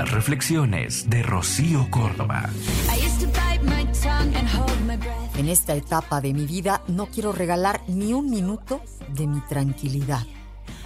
Las reflexiones de Rocío Córdoba. En esta etapa de mi vida no quiero regalar ni un minuto de mi tranquilidad.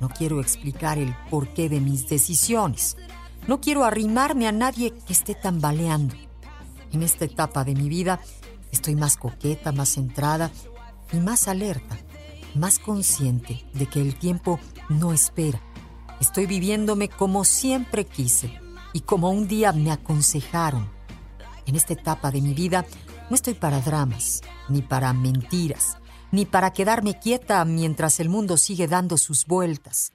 No quiero explicar el porqué de mis decisiones. No quiero arrimarme a nadie que esté tambaleando. En esta etapa de mi vida estoy más coqueta, más centrada y más alerta, más consciente de que el tiempo no espera. Estoy viviéndome como siempre quise y como un día me aconsejaron. En esta etapa de mi vida no estoy para dramas, ni para mentiras, ni para quedarme quieta mientras el mundo sigue dando sus vueltas.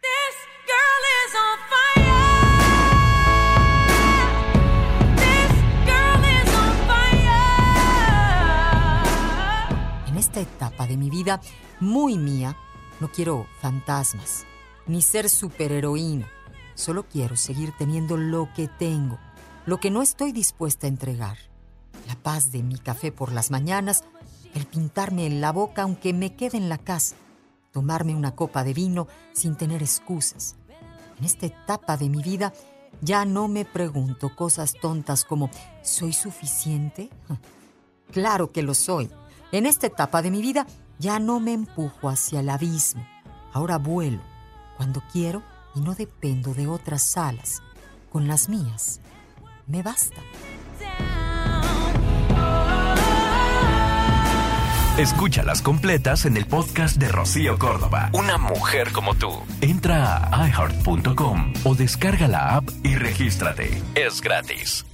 esta etapa de mi vida muy mía, no quiero fantasmas, ni ser superheroína. Solo quiero seguir teniendo lo que tengo, lo que no estoy dispuesta a entregar. La paz de mi café por las mañanas, el pintarme en la boca aunque me quede en la casa, tomarme una copa de vino sin tener excusas. En esta etapa de mi vida ya no me pregunto cosas tontas como ¿soy suficiente? Claro que lo soy. En esta etapa de mi vida ya no me empujo hacia el abismo. Ahora vuelo cuando quiero y no dependo de otras alas. Con las mías me basta. Escúchalas completas en el podcast de Rocío Córdoba. Una mujer como tú. Entra a iheart.com o descarga la app y regístrate. Es gratis.